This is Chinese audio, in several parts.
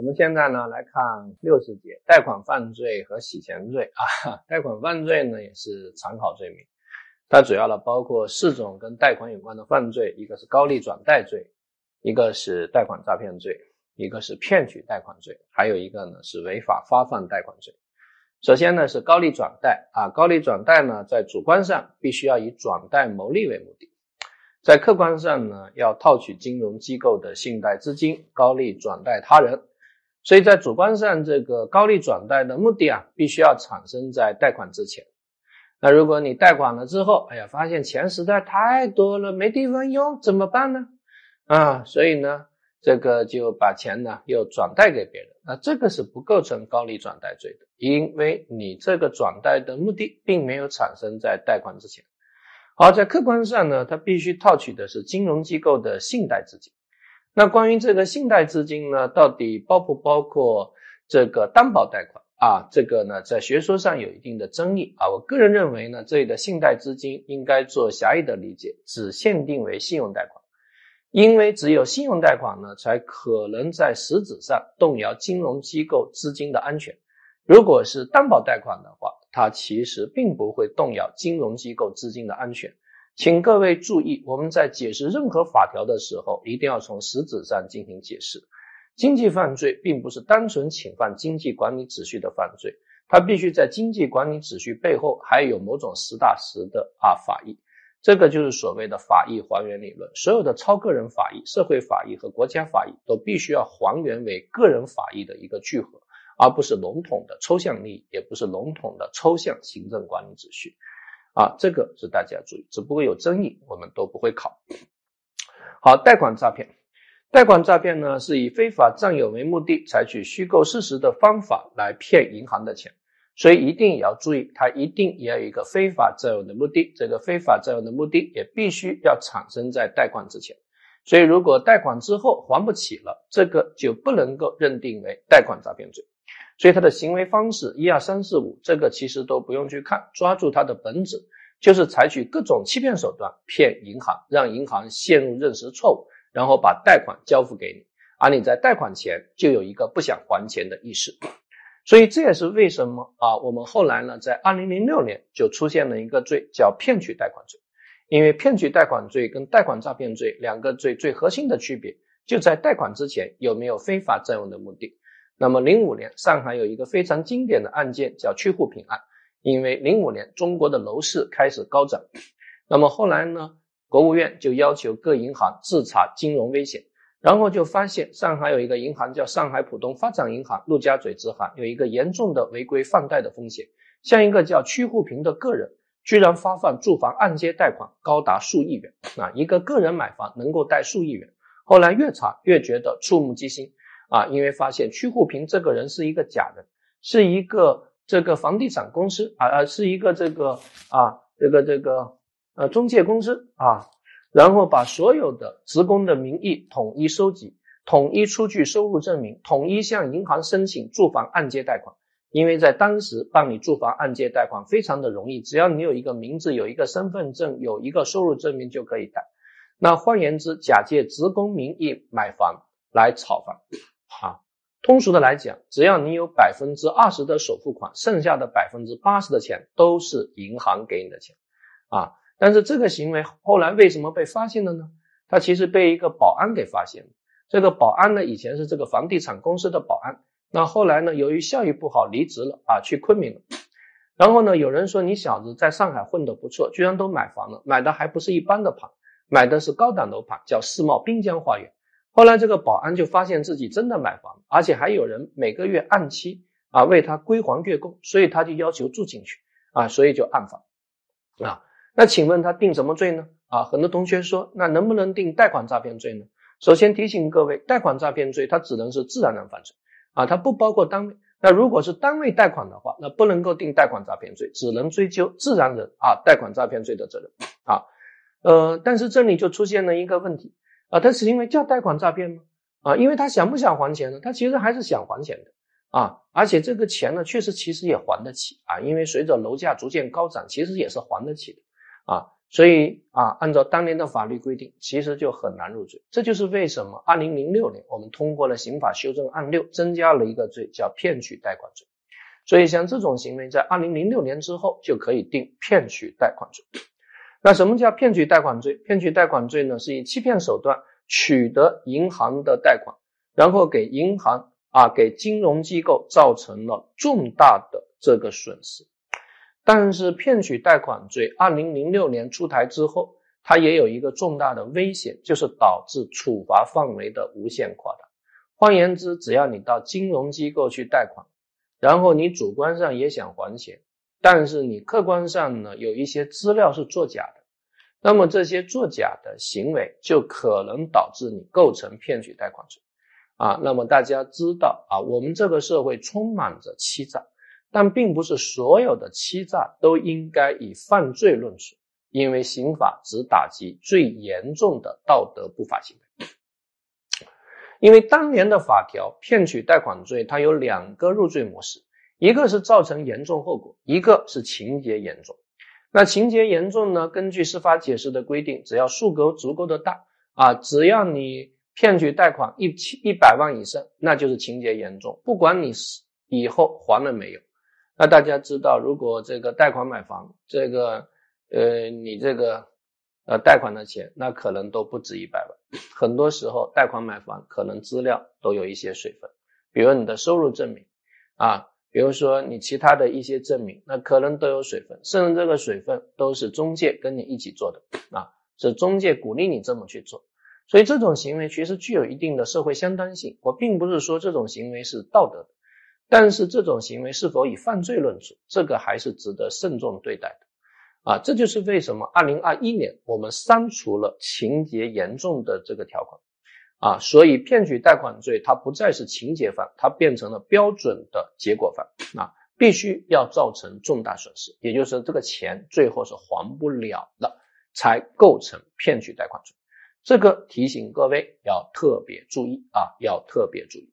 我们现在呢来看六十节贷款犯罪和洗钱罪啊。贷款犯罪呢也是常考罪名，它主要呢包括四种跟贷款有关的犯罪，一个是高利转贷罪，一个是贷款诈骗罪，一个是骗取贷款罪，还有一个呢是违法发放贷款罪。首先呢是高利转贷啊，高利转贷呢在主观上必须要以转贷牟利为目的。在客观上呢，要套取金融机构的信贷资金，高利转贷他人。所以在主观上，这个高利转贷的目的啊，必须要产生在贷款之前。那如果你贷款了之后，哎呀，发现钱实在太多了，没地方用，怎么办呢？啊，所以呢，这个就把钱呢又转贷给别人，那这个是不构成高利转贷罪的，因为你这个转贷的目的并没有产生在贷款之前。好，在客观上呢，他必须套取的是金融机构的信贷资金。那关于这个信贷资金呢，到底包不包括这个担保贷款啊？这个呢，在学说上有一定的争议啊。我个人认为呢，这里的信贷资金应该做狭义的理解，只限定为信用贷款，因为只有信用贷款呢，才可能在实质上动摇金融机构资金的安全。如果是担保贷款的话，它其实并不会动摇金融机构资金的安全。请各位注意，我们在解释任何法条的时候，一定要从实质上进行解释。经济犯罪并不是单纯侵犯经济管理秩序的犯罪，它必须在经济管理秩序背后还有某种实打实的啊法益。这个就是所谓的法益还原理论。所有的超个人法益、社会法益和国家法益都必须要还原为个人法益的一个聚合。而不是笼统的抽象利益，也不是笼统的抽象行政管理秩序，啊，这个是大家注意，只不过有争议，我们都不会考。好，贷款诈骗，贷款诈骗呢是以非法占有为目的，采取虚构事实的方法来骗银行的钱，所以一定也要注意，它一定也要有一个非法占有的目的，这个非法占有的目的也必须要产生在贷款之前。所以如果贷款之后还不起了，这个就不能够认定为贷款诈骗罪。所以他的行为方式一二三四五，这个其实都不用去看，抓住它的本质，就是采取各种欺骗手段骗银行，让银行陷入认识错误，然后把贷款交付给你，而你在贷款前就有一个不想还钱的意识。所以这也是为什么啊，我们后来呢，在二零零六年就出现了一个罪叫骗取贷款罪，因为骗取贷款罪跟贷款诈骗罪两个罪最核心的区别就在贷款之前有没有非法占有的目的。那么，零五年上海有一个非常经典的案件叫去户平案，因为零五年中国的楼市开始高涨，那么后来呢，国务院就要求各银行自查金融危险，然后就发现上海有一个银行叫上海浦东发展银行，陆家嘴支行有一个严重的违规放贷的风险，像一个叫屈户平的个人，居然发放住房按揭贷款高达数亿元啊，一个个人买房能够贷数亿元，后来越查越觉得触目惊心。啊，因为发现屈户平这个人是一个假人，是一个这个房地产公司啊，呃，是一个这个啊，这个这个呃中介公司啊，然后把所有的职工的名义统一收集，统一出具收入证明，统一向银行申请住房按揭贷款。因为在当时办理住房按揭贷款非常的容易，只要你有一个名字，有一个身份证，有一个收入证明就可以贷。那换言之，假借职工名义买房来炒房。啊，通俗的来讲，只要你有百分之二十的首付款，剩下的百分之八十的钱都是银行给你的钱，啊，但是这个行为后来为什么被发现了呢？他其实被一个保安给发现了。这个保安呢，以前是这个房地产公司的保安，那后来呢，由于效益不好离职了啊，去昆明了。然后呢，有人说你小子在上海混得不错，居然都买房了，买的还不是一般的房，买的是高档楼盘，叫世贸滨江花园。后来这个保安就发现自己真的买房，而且还有人每个月按期啊为他归还月供，所以他就要求住进去啊，所以就暗访啊。那请问他定什么罪呢？啊，很多同学说，那能不能定贷款诈骗罪呢？首先提醒各位，贷款诈骗罪它只能是自然人犯罪啊，它不包括单位。那如果是单位贷款的话，那不能够定贷款诈骗罪，只能追究自然人啊贷款诈骗罪的责任啊。呃，但是这里就出现了一个问题。啊，他是因为叫贷款诈骗吗？啊，因为他想不想还钱呢？他其实还是想还钱的啊，而且这个钱呢，确实其实也还得起啊，因为随着楼价逐渐高涨，其实也是还得起的啊。所以啊，按照当年的法律规定，其实就很难入罪。这就是为什么二零零六年我们通过了刑法修正案六，增加了一个罪叫骗取贷款罪。所以像这种行为，在二零零六年之后就可以定骗取贷款罪。那什么叫骗取贷款罪？骗取贷款罪呢，是以欺骗手段取得银行的贷款，然后给银行啊给金融机构造成了重大的这个损失。但是骗取贷款罪，二零零六年出台之后，它也有一个重大的危险，就是导致处罚范围的无限扩大。换言之，只要你到金融机构去贷款，然后你主观上也想还钱，但是你客观上呢有一些资料是作假的，那么这些作假的行为就可能导致你构成骗取贷款罪。啊，那么大家知道啊，我们这个社会充满着欺诈。但并不是所有的欺诈都应该以犯罪论处，因为刑法只打击最严重的道德不法行为。因为当年的法条骗取贷款罪，它有两个入罪模式，一个是造成严重后果，一个是情节严重。那情节严重呢？根据司法解释的规定，只要数额足够的大啊，只要你骗取贷款一千一百万以上，那就是情节严重，不管你是以后还了没有。那大家知道，如果这个贷款买房，这个呃，你这个呃贷款的钱，那可能都不止一百万。很多时候，贷款买房可能资料都有一些水分，比如你的收入证明啊，比如说你其他的一些证明，那可能都有水分，甚至这个水分都是中介跟你一起做的啊，是中介鼓励你这么去做。所以这种行为其实具有一定的社会相当性。我并不是说这种行为是道德的。但是这种行为是否以犯罪论处，这个还是值得慎重对待的，啊，这就是为什么二零二一年我们删除了情节严重的这个条款，啊，所以骗取贷款罪它不再是情节犯，它变成了标准的结果犯，啊，必须要造成重大损失，也就是这个钱最后是还不了了，才构成骗取贷款罪，这个提醒各位要特别注意啊，要特别注意。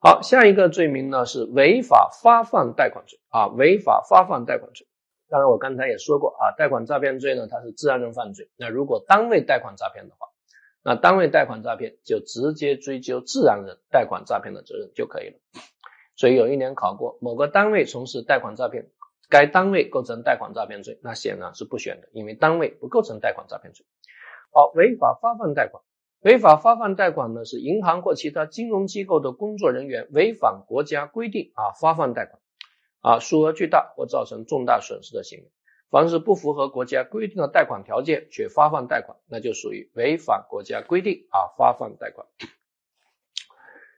好，下一个罪名呢是违法发放贷款罪啊，违法发放贷款罪。当然，我刚才也说过啊，贷款诈骗罪呢，它是自然人犯罪。那如果单位贷款诈骗的话，那单位贷款诈骗就直接追究自然人贷款诈骗的责任就可以了。所以有一年考过某个单位从事贷款诈骗，该单位构成贷款诈骗罪，那显然是不选的，因为单位不构成贷款诈骗罪。好，违法发放贷款。违法发放贷款呢，是银行或其他金融机构的工作人员违反国家规定啊发放贷款，啊数额巨大或造成重大损失的行为。凡是不符合国家规定的贷款条件却发放贷款，那就属于违反国家规定啊发放贷款。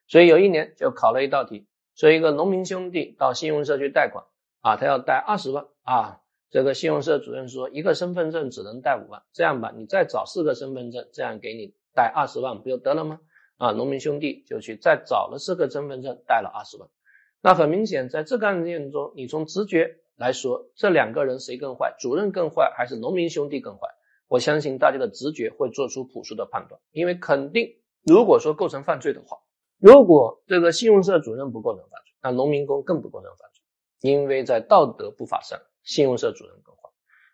所以有一年就考了一道题，说一个农民兄弟到信用社去贷款啊，他要贷二十万啊，这个信用社主任说一个身份证只能贷五万，这样吧，你再找四个身份证，这样给你。贷二十万不就得了吗？啊，农民兄弟就去再找了四个身份证，贷了二十万。那很明显，在这个案件中，你从直觉来说，这两个人谁更坏？主任更坏还是农民兄弟更坏？我相信大家的直觉会做出朴素的判断，因为肯定，如果说构成犯罪的话，如果这个信用社主任不构成犯罪，那农民工更不构成犯罪，因为在道德不法上，信用社主任更坏。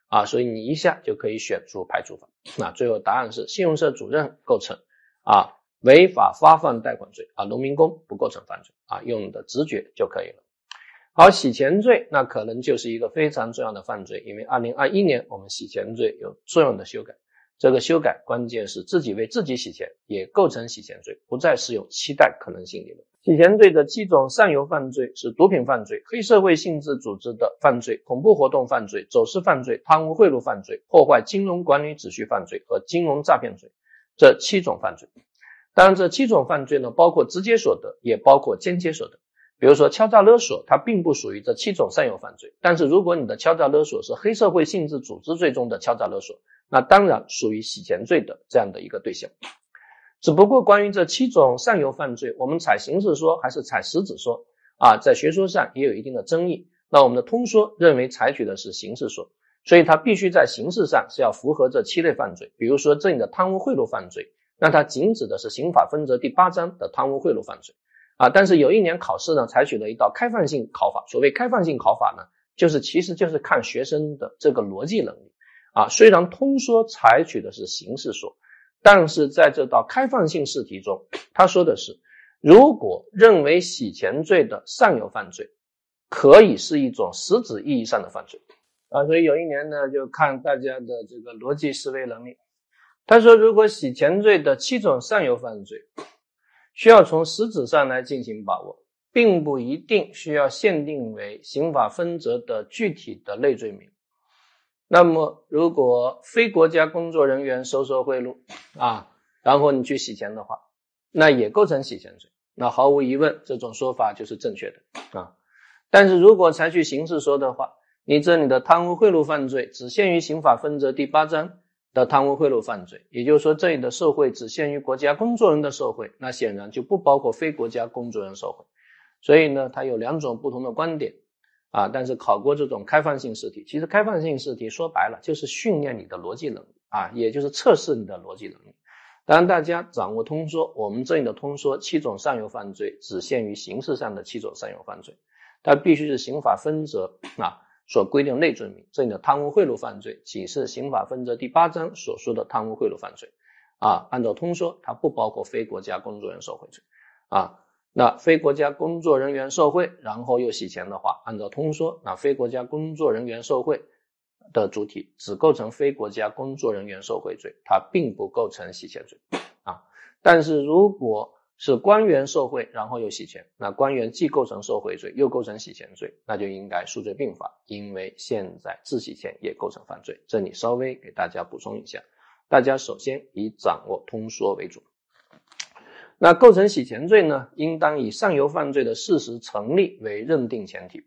啊，所以你一下就可以选出排除法。那最后答案是信用社主任构成啊违法发放贷款罪啊，农民工不构成犯罪啊，用你的直觉就可以了。好，洗钱罪那可能就是一个非常重要的犯罪，因为二零二一年我们洗钱罪有重要的修改。这个修改关键是自己为自己洗钱也构成洗钱罪，不再适用期待可能性理论。洗钱罪的七种上游犯罪是毒品犯罪、黑社会性质组织的犯罪、恐怖活动犯罪、走私犯罪、贪污贿赂犯罪、破坏金融管理秩序犯罪和金融诈骗罪这七种犯罪。当然，这七种犯罪呢，包括直接所得，也包括间接所得。比如说敲诈勒索，它并不属于这七种上游犯罪。但是，如果你的敲诈勒索是黑社会性质组织罪中的敲诈勒索，那当然属于洗钱罪的这样的一个对象。只不过关于这七种上游犯罪，我们采形式说还是采实质说啊，在学说上也有一定的争议。那我们的通说认为采取的是形式说，所以它必须在形式上是要符合这七类犯罪。比如说这里的贪污贿赂犯罪，那它仅指的是刑法分则第八章的贪污贿赂犯罪啊。但是有一年考试呢，采取了一道开放性考法。所谓开放性考法呢，就是其实就是看学生的这个逻辑能力。啊，虽然通说采取的是形式说，但是在这道开放性试题中，他说的是，如果认为洗钱罪的上游犯罪可以是一种实质意义上的犯罪啊，所以有一年呢，就看大家的这个逻辑思维能力。他说，如果洗钱罪的七种上游犯罪需要从实质上来进行把握，并不一定需要限定为刑法分则的具体的类罪名。那么，如果非国家工作人员收受贿赂啊，然后你去洗钱的话，那也构成洗钱罪。那毫无疑问，这种说法就是正确的啊。但是如果采取刑事说的话，你这里的贪污贿赂犯罪只限于刑法分则第八章的贪污贿赂犯罪，也就是说，这里的受贿只限于国家工作人员的受贿，那显然就不包括非国家工作人员受贿。所以呢，它有两种不同的观点。啊，但是考过这种开放性试题，其实开放性试题说白了就是训练你的逻辑能力啊，也就是测试你的逻辑能力。当然，大家掌握通说，我们这里的通说七种上游犯罪只限于刑事上的七种上游犯罪，它必须是刑法分则啊所规定类罪名。这里的贪污贿赂犯罪仅是刑法分则第八章所说的贪污贿赂犯罪啊，按照通说，它不包括非国家工作人员受贿罪啊。那非国家工作人员受贿，然后又洗钱的话，按照通说，那非国家工作人员受贿的主体只构成非国家工作人员受贿罪，它并不构成洗钱罪啊。但是如果是官员受贿，然后又洗钱，那官员既构成受贿罪，又构成洗钱罪，那就应该数罪并罚，因为现在自洗钱也构成犯罪。这里稍微给大家补充一下，大家首先以掌握通说为主。那构成洗钱罪呢，应当以上游犯罪的事实成立为认定前提，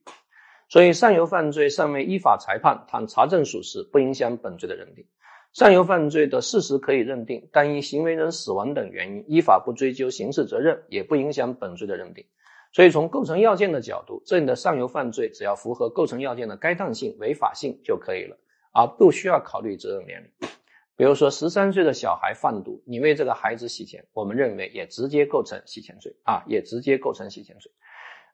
所以上游犯罪尚未依法裁判，倘查证属实，不影响本罪的认定。上游犯罪的事实可以认定，但因行为人死亡等原因，依法不追究刑事责任，也不影响本罪的认定。所以从构成要件的角度，这里的上游犯罪只要符合构成要件的该当性、违法性就可以了，而不需要考虑责任年龄。比如说，十三岁的小孩贩毒，你为这个孩子洗钱，我们认为也直接构成洗钱罪啊，也直接构成洗钱罪。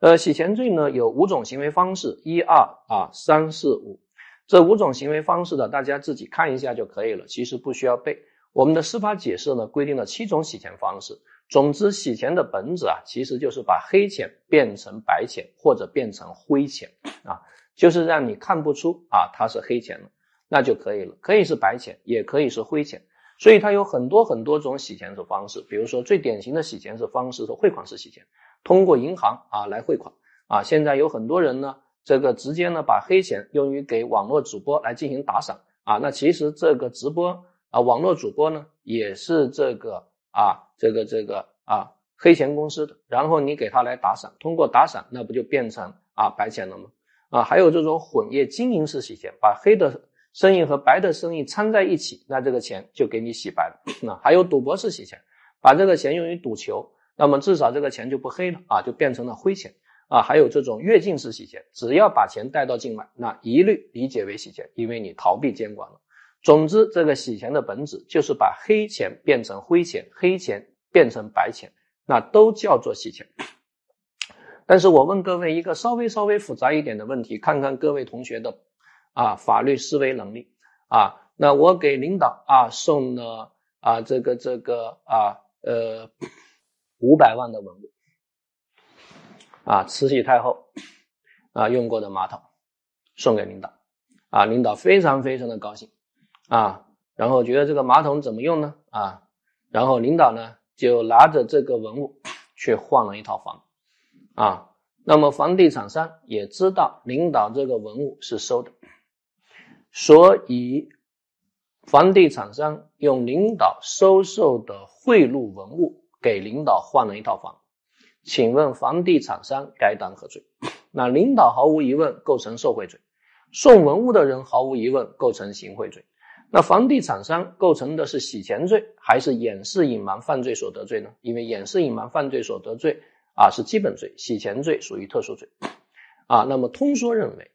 呃，洗钱罪呢有五种行为方式，一二啊三四五，这五种行为方式的大家自己看一下就可以了，其实不需要背。我们的司法解释呢规定了七种洗钱方式。总之，洗钱的本质啊，其实就是把黑钱变成白钱或者变成灰钱啊，就是让你看不出啊它是黑钱了。那就可以了，可以是白钱，也可以是灰钱，所以它有很多很多种洗钱的方式。比如说，最典型的洗钱是方式是汇款式洗钱，通过银行啊来汇款啊。现在有很多人呢，这个直接呢把黑钱用于给网络主播来进行打赏啊。那其实这个直播啊，网络主播呢也是这个啊，这个这个啊黑钱公司的，然后你给他来打赏，通过打赏，那不就变成啊白钱了吗？啊，还有这种混业经营式洗钱，把黑的。生意和白的生意掺在一起，那这个钱就给你洗白了。那还有赌博式洗钱，把这个钱用于赌球，那么至少这个钱就不黑了啊，就变成了灰钱啊。还有这种越境式洗钱，只要把钱带到境外，那一律理解为洗钱，因为你逃避监管了。总之，这个洗钱的本质就是把黑钱变成灰钱，黑钱变成白钱，那都叫做洗钱。但是我问各位一个稍微稍微复杂一点的问题，看看各位同学的。啊，法律思维能力啊，那我给领导啊送了啊这个这个啊呃五百万的文物啊，慈禧太后啊用过的马桶送给领导啊，领导非常非常的高兴啊，然后觉得这个马桶怎么用呢啊，然后领导呢就拿着这个文物去换了一套房啊，那么房地产商也知道领导这个文物是收的。所以，房地产商用领导收受的贿赂文物给领导换了一套房，请问房地产商该当何罪？那领导毫无疑问构成受贿罪，送文物的人毫无疑问构成行贿罪。那房地产商构成的是洗钱罪还是掩饰隐瞒犯罪所得罪呢？因为掩饰隐瞒犯罪所得罪啊是基本罪，洗钱罪属于特殊罪啊。那么通说认为。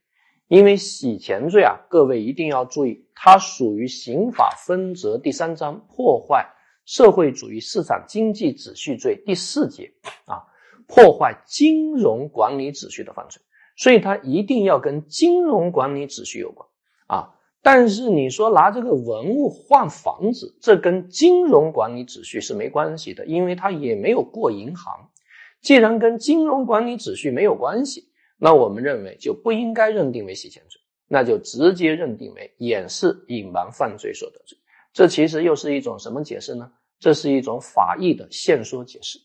因为洗钱罪啊，各位一定要注意，它属于刑法分则第三章破坏社会主义市场经济秩序罪第四节啊，破坏金融管理秩序的犯罪，所以它一定要跟金融管理秩序有关啊。但是你说拿这个文物换房子，这跟金融管理秩序是没关系的，因为他也没有过银行。既然跟金融管理秩序没有关系，那我们认为就不应该认定为洗钱罪，那就直接认定为掩饰隐瞒犯罪所得罪。这其实又是一种什么解释呢？这是一种法益的限缩解释，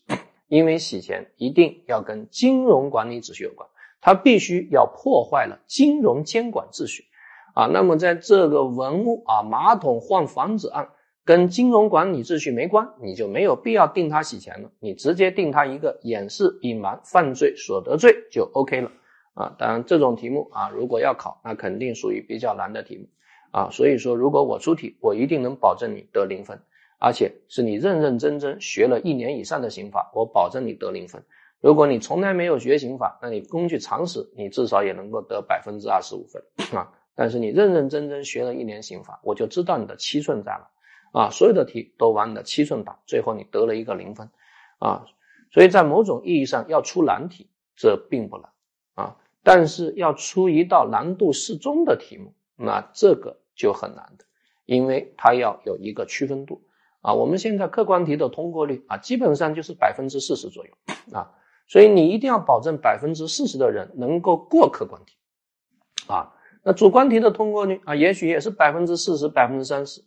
因为洗钱一定要跟金融管理秩序有关，它必须要破坏了金融监管秩序。啊，那么在这个文物啊，马桶换房子案跟金融管理秩序没关，你就没有必要定他洗钱了，你直接定他一个掩饰隐瞒犯罪所得罪就 OK 了。啊，当然这种题目啊，如果要考，那肯定属于比较难的题目啊。所以说，如果我出题，我一定能保证你得零分，而且是你认认真真学了一年以上的刑法，我保证你得零分。如果你从来没有学刑法，那你根据常识，你至少也能够得百分之二十五分啊。但是你认认真真学了一年刑法，我就知道你的七寸在了，啊，所有的题都往你的七寸打，最后你得了一个零分，啊，所以在某种意义上要出难题，这并不难，啊，但是要出一道难度适中的题目，那这个就很难的，因为它要有一个区分度，啊，我们现在客观题的通过率啊，基本上就是百分之四十左右，啊，所以你一定要保证百分之四十的人能够过客观题，啊。那主观题的通过率啊，也许也是百分之四十、百分之三十，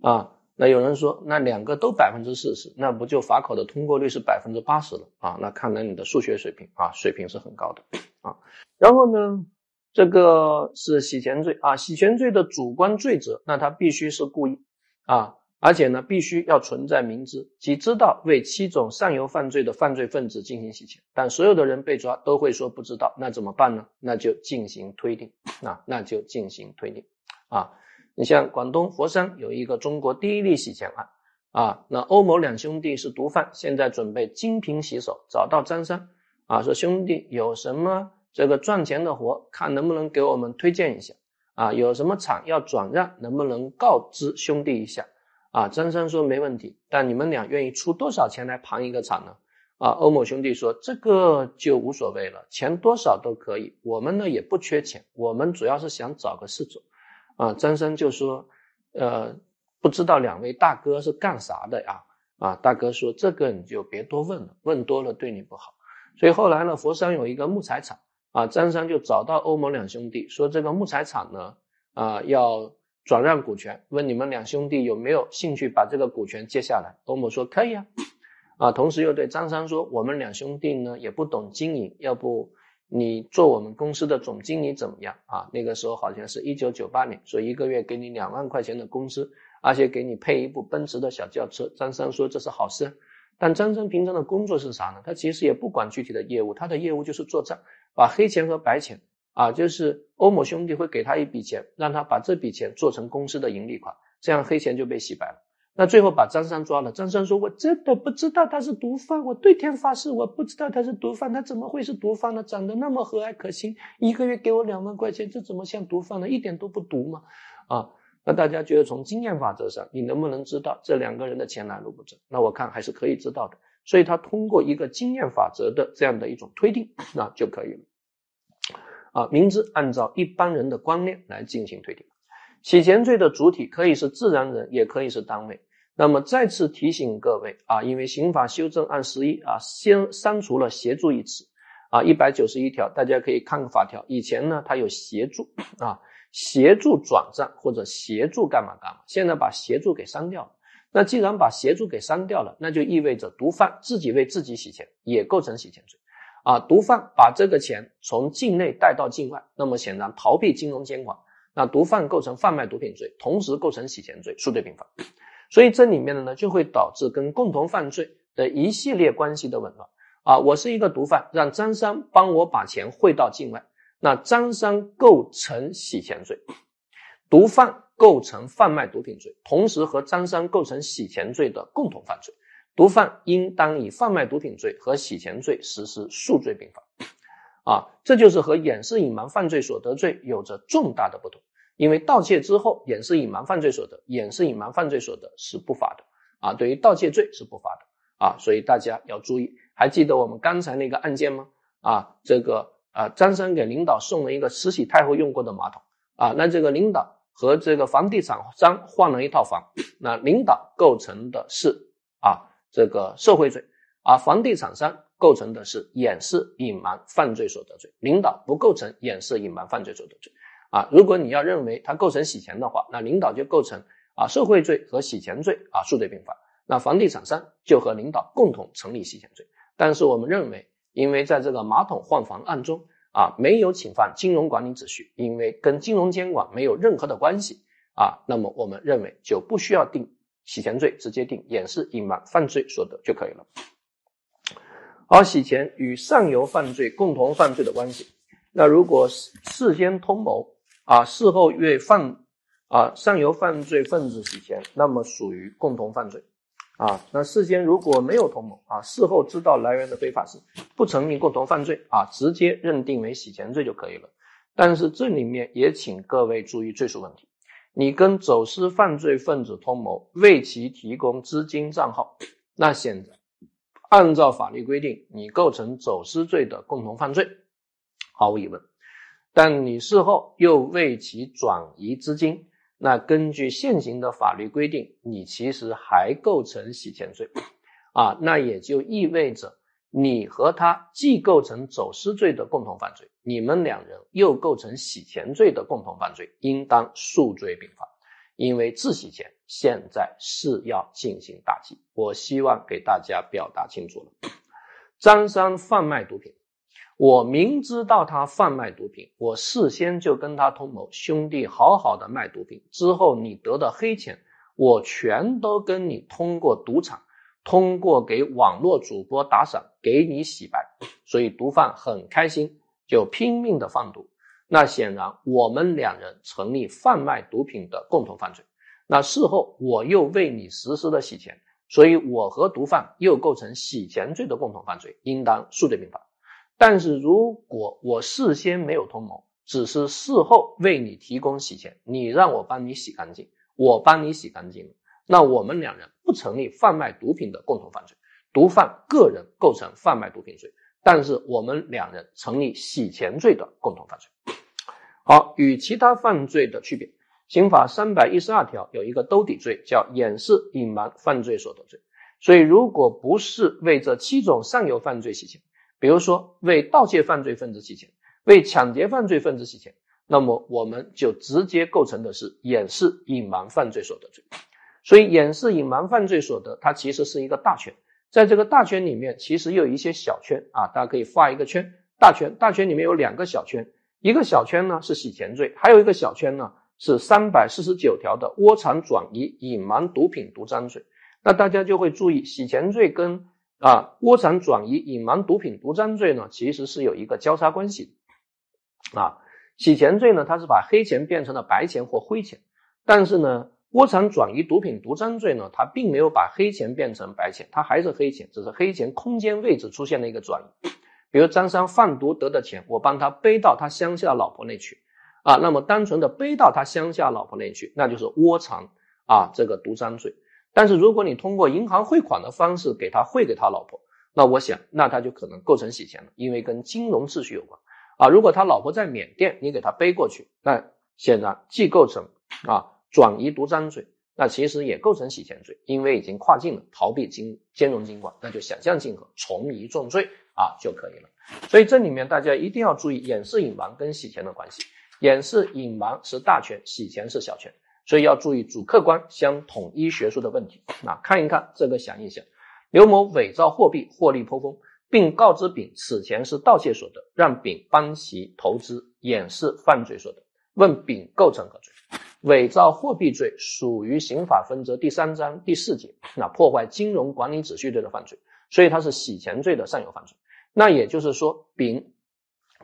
啊，那有人说，那两个都百分之四十，那不就法考的通过率是百分之八十了啊？那看来你的数学水平啊，水平是很高的啊。然后呢，这个是洗钱罪啊，洗钱罪的主观罪责，那他必须是故意啊。而且呢，必须要存在明知，即知道为七种上游犯罪的犯罪分子进行洗钱，但所有的人被抓都会说不知道，那怎么办呢？那就进行推定啊，那就进行推定啊。你像广东佛山有一个中国第一例洗钱案啊，那欧某两兄弟是毒贩，现在准备金瓶洗手，找到张三啊，说兄弟有什么这个赚钱的活，看能不能给我们推荐一下啊？有什么厂要转让，能不能告知兄弟一下？啊，张三说没问题，但你们俩愿意出多少钱来盘一个厂呢？啊，欧某兄弟说这个就无所谓了，钱多少都可以，我们呢也不缺钱，我们主要是想找个事做。啊，张三就说，呃，不知道两位大哥是干啥的呀？啊，大哥说这个你就别多问了，问多了对你不好。所以后来呢，佛山有一个木材厂，啊，张三就找到欧某两兄弟说这个木材厂呢，啊要。转让股权，问你们两兄弟有没有兴趣把这个股权接下来？欧某说可以啊，啊，同时又对张三说，我们两兄弟呢也不懂经营，要不你做我们公司的总经理怎么样啊？那个时候好像是一九九八年，说一个月给你两万块钱的工资，而且给你配一部奔驰的小轿车。张三说这是好事，但张三平常的工作是啥呢？他其实也不管具体的业务，他的业务就是做账，把黑钱和白钱。啊，就是欧某兄弟会给他一笔钱，让他把这笔钱做成公司的盈利款，这样黑钱就被洗白了。那最后把张三抓了，张三说：“我真的不知道他是毒贩，我对天发誓，我不知道他是毒贩，他怎么会是毒贩呢？长得那么和蔼可亲，一个月给我两万块钱，这怎么像毒贩呢？一点都不毒嘛！”啊，那大家觉得从经验法则上，你能不能知道这两个人的钱来路不正？那我看还是可以知道的。所以他通过一个经验法则的这样的一种推定，那就可以了。啊，明知按照一般人的观念来进行推定，洗钱罪的主体可以是自然人，也可以是单位。那么再次提醒各位啊，因为刑法修正案十一啊，先删除了协助一词啊，一百九十一条，大家可以看个法条。以前呢，它有协助啊，协助转账或者协助干嘛干嘛，现在把协助给删掉了。那既然把协助给删掉了，那就意味着毒贩自己为自己洗钱，也构成洗钱罪。啊，毒贩把这个钱从境内带到境外，那么显然逃避金融监管，那毒贩构成贩卖毒品罪，同时构成洗钱罪，数罪并罚。所以这里面的呢，就会导致跟共同犯罪的一系列关系的紊乱。啊，我是一个毒贩，让张三帮我把钱汇到境外，那张三构成洗钱罪，毒贩构成贩卖毒品罪，同时和张三构成洗钱罪的共同犯罪。毒贩应当以贩卖毒品罪和洗钱罪实施数罪并罚，啊，这就是和掩饰隐瞒犯罪所得罪有着重大的不同。因为盗窃之后掩饰隐瞒犯罪所得，掩饰隐瞒犯罪所得是不罚的，啊，对于盗窃罪是不罚的，啊，所以大家要注意。还记得我们刚才那个案件吗？啊，这个啊，张三给领导送了一个慈禧太后用过的马桶，啊，那这个领导和这个房地产商换了一套房，那领导构成的是啊这个受贿罪，而房地产商构成的是掩饰隐瞒犯罪所得罪，领导不构成掩饰隐瞒犯罪所得罪啊。如果你要认为他构成洗钱的话，那领导就构成啊受贿罪和洗钱罪啊数罪并罚，那房地产商就和领导共同成立洗钱罪。但是我们认为，因为在这个马桶换房案中。啊，没有侵犯金融管理秩序，因为跟金融监管没有任何的关系啊，那么我们认为就不需要定洗钱罪，直接定掩饰隐瞒犯罪所得就可以了。而洗钱与上游犯罪共同犯罪的关系，那如果事事先通谋啊，事后为犯啊上游犯罪分子洗钱，那么属于共同犯罪。啊，那事先如果没有通谋啊，事后知道来源的非法性，不成立共同犯罪啊，直接认定为洗钱罪就可以了。但是这里面也请各位注意罪数问题，你跟走私犯罪分子通谋，为其提供资金账号，那现在按照法律规定，你构成走私罪的共同犯罪，毫无疑问。但你事后又为其转移资金。那根据现行的法律规定，你其实还构成洗钱罪，啊，那也就意味着你和他既构成走私罪的共同犯罪，你们两人又构成洗钱罪的共同犯罪，应当数罪并罚。因为自洗钱现在是要进行打击，我希望给大家表达清楚了。张三贩卖毒品。我明知道他贩卖毒品，我事先就跟他通谋，兄弟好好的卖毒品，之后你得的黑钱，我全都跟你通过赌场，通过给网络主播打赏，给你洗白，所以毒贩很开心，就拼命的贩毒。那显然我们两人成立贩卖毒品的共同犯罪。那事后我又为你实施了洗钱，所以我和毒贩又构成洗钱罪的共同犯罪，应当数罪并罚。但是如果我事先没有通谋，只是事后为你提供洗钱，你让我帮你洗干净，我帮你洗干净，那我们两人不成立贩卖毒品的共同犯罪，毒贩个人构成贩卖毒品罪，但是我们两人成立洗钱罪的共同犯罪。好，与其他犯罪的区别，刑法三百一十二条有一个兜底罪，叫掩饰隐瞒犯罪所得罪。所以，如果不是为这七种上游犯罪洗钱，比如说，为盗窃犯罪分子洗钱，为抢劫犯罪分子洗钱，那么我们就直接构成的是掩饰隐瞒犯罪所得罪。所以，掩饰隐瞒犯罪所得，它其实是一个大圈，在这个大圈里面，其实又有一些小圈啊，大家可以画一个圈，大圈，大圈里面有两个小圈，一个小圈呢是洗钱罪，还有一个小圈呢是三百四十九条的窝藏转移隐瞒毒品毒赃罪。那大家就会注意，洗钱罪跟啊，窝藏转移隐瞒毒品毒赃罪呢，其实是有一个交叉关系。啊，洗钱罪呢，它是把黑钱变成了白钱或灰钱，但是呢，窝藏转移毒品毒赃罪呢，它并没有把黑钱变成白钱，它还是黑钱，只是黑钱空间位置出现了一个转移。比如张三贩毒得的钱，我帮他背到他乡下的老婆那去，啊，那么单纯的背到他乡下老婆那去，那就是窝藏啊这个毒赃罪。但是如果你通过银行汇款的方式给他汇给他老婆，那我想那他就可能构成洗钱了，因为跟金融秩序有关啊。如果他老婆在缅甸，你给他背过去，那显然既构成啊转移毒赃罪，那其实也构成洗钱罪，因为已经跨境了，逃避金金融监管，那就想象竞合，从一重罪啊就可以了。所以这里面大家一定要注意掩饰隐瞒跟洗钱的关系，掩饰隐瞒是大权，洗钱是小权。所以要注意主客观相统一学术的问题那，看一看这个，想一想，刘某伪造货币获利颇丰，并告知丙此钱是盗窃所得，让丙帮其投资，掩饰犯罪所得。问丙构成何罪？伪造货币罪属于刑法分则第三章第四节，那破坏金融管理秩序罪的犯罪，所以它是洗钱罪的上游犯罪。那也就是说，丙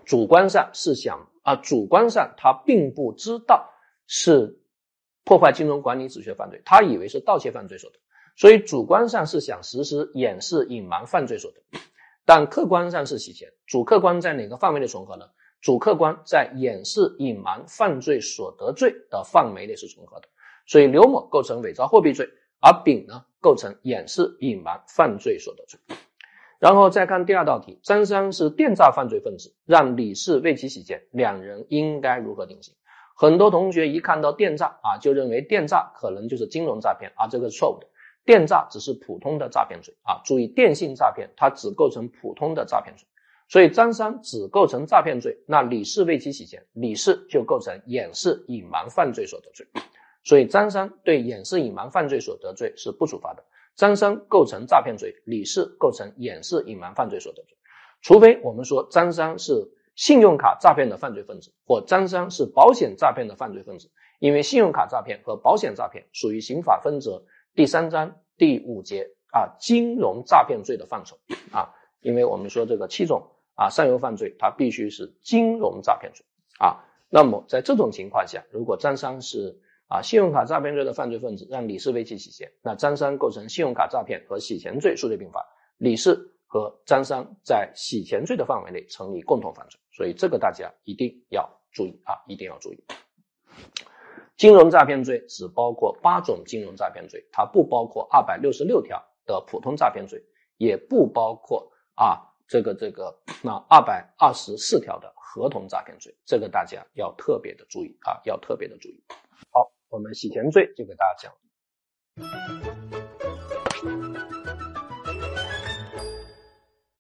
主观上是想啊，主观上他并不知道是。破坏金融管理秩序的犯罪，他以为是盗窃犯罪所得，所以主观上是想实施掩饰隐瞒犯罪所得，但客观上是洗钱。主客观在哪个范围内重合呢？主客观在掩饰隐瞒犯罪所得罪的范围内是重合的，所以刘某构成伪造货币罪，而丙呢构成掩饰隐瞒犯罪所得罪。然后再看第二道题，张三是电诈犯罪分子，让李四为其洗钱，两人应该如何定性？很多同学一看到电诈啊，就认为电诈可能就是金融诈骗啊，这个是错误的。电诈只是普通的诈骗罪啊，注意电信诈骗它只构成普通的诈骗罪，所以张三只构成诈骗罪，那李四为其洗钱，李四就构成掩饰隐瞒犯罪所得罪，所以张三对掩饰隐瞒犯罪所得罪是不处罚的。张三构成诈骗罪，李四构成掩饰隐瞒犯罪所得罪，除非我们说张三是。信用卡诈骗的犯罪分子，或张三是保险诈骗的犯罪分子，因为信用卡诈骗和保险诈骗属于刑法分则第三章第五节啊金融诈骗罪的范畴啊，因为我们说这个七种啊上游犯罪，它必须是金融诈骗罪啊。那么在这种情况下，如果张三是啊信用卡诈骗罪的犯罪分子，让李四为其洗钱，那张三构成信用卡诈骗和洗钱罪数罪并罚，李四。和张三在洗钱罪的范围内成立共同犯罪，所以这个大家一定要注意啊，一定要注意。金融诈骗罪只包括八种金融诈骗罪，它不包括二百六十六条的普通诈骗罪，也不包括啊这个这个那二百二十四条的合同诈骗罪，这个大家要特别的注意啊，要特别的注意。好，我们洗钱罪就给大家讲。